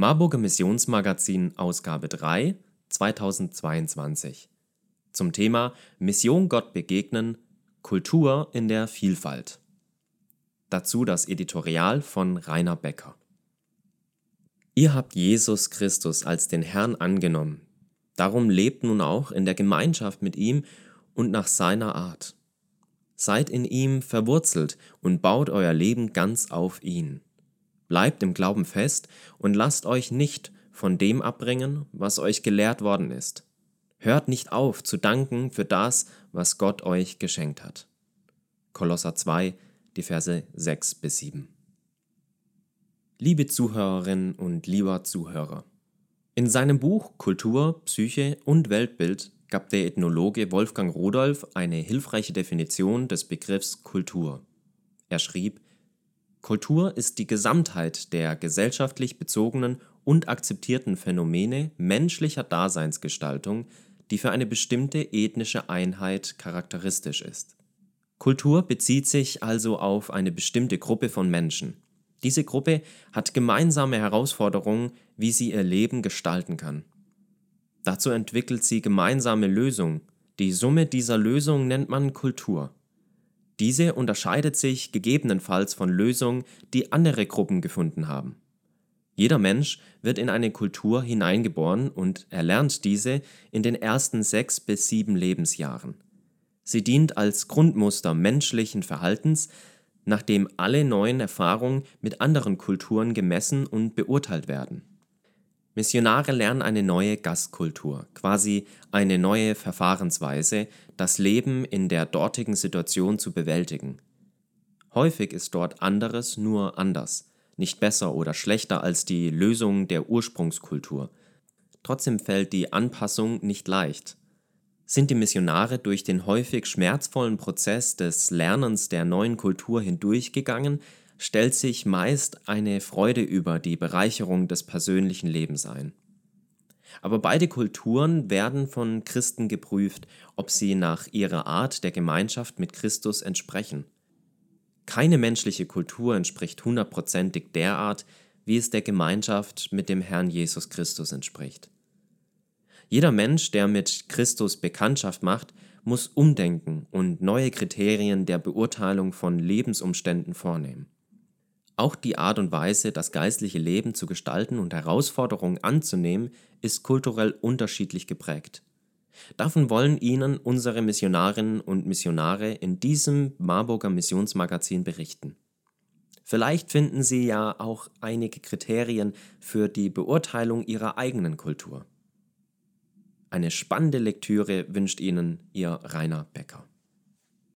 Marburger Missionsmagazin Ausgabe 3 2022 zum Thema Mission Gott begegnen, Kultur in der Vielfalt. Dazu das Editorial von Rainer Becker. Ihr habt Jesus Christus als den Herrn angenommen. Darum lebt nun auch in der Gemeinschaft mit ihm und nach seiner Art. Seid in ihm verwurzelt und baut euer Leben ganz auf ihn. Bleibt im Glauben fest und lasst euch nicht von dem abbringen, was euch gelehrt worden ist. Hört nicht auf zu danken für das, was Gott euch geschenkt hat. Kolosser 2, die Verse 6 bis 7. Liebe Zuhörerinnen und lieber Zuhörer, in seinem Buch Kultur, Psyche und Weltbild gab der Ethnologe Wolfgang Rudolf eine hilfreiche Definition des Begriffs Kultur. Er schrieb, Kultur ist die Gesamtheit der gesellschaftlich bezogenen und akzeptierten Phänomene menschlicher Daseinsgestaltung, die für eine bestimmte ethnische Einheit charakteristisch ist. Kultur bezieht sich also auf eine bestimmte Gruppe von Menschen. Diese Gruppe hat gemeinsame Herausforderungen, wie sie ihr Leben gestalten kann. Dazu entwickelt sie gemeinsame Lösungen. Die Summe dieser Lösungen nennt man Kultur. Diese unterscheidet sich gegebenenfalls von Lösungen, die andere Gruppen gefunden haben. Jeder Mensch wird in eine Kultur hineingeboren und erlernt diese in den ersten sechs bis sieben Lebensjahren. Sie dient als Grundmuster menschlichen Verhaltens, nachdem alle neuen Erfahrungen mit anderen Kulturen gemessen und beurteilt werden. Missionare lernen eine neue Gastkultur, quasi eine neue Verfahrensweise, das Leben in der dortigen Situation zu bewältigen. Häufig ist dort anderes nur anders, nicht besser oder schlechter als die Lösung der Ursprungskultur. Trotzdem fällt die Anpassung nicht leicht. Sind die Missionare durch den häufig schmerzvollen Prozess des Lernens der neuen Kultur hindurchgegangen, stellt sich meist eine Freude über die Bereicherung des persönlichen Lebens ein. Aber beide Kulturen werden von Christen geprüft, ob sie nach ihrer Art der Gemeinschaft mit Christus entsprechen. Keine menschliche Kultur entspricht hundertprozentig der Art, wie es der Gemeinschaft mit dem Herrn Jesus Christus entspricht. Jeder Mensch, der mit Christus Bekanntschaft macht, muss umdenken und neue Kriterien der Beurteilung von Lebensumständen vornehmen. Auch die Art und Weise, das geistliche Leben zu gestalten und Herausforderungen anzunehmen, ist kulturell unterschiedlich geprägt. Davon wollen Ihnen unsere Missionarinnen und Missionare in diesem Marburger Missionsmagazin berichten. Vielleicht finden Sie ja auch einige Kriterien für die Beurteilung Ihrer eigenen Kultur. Eine spannende Lektüre wünscht Ihnen Ihr Rainer Becker.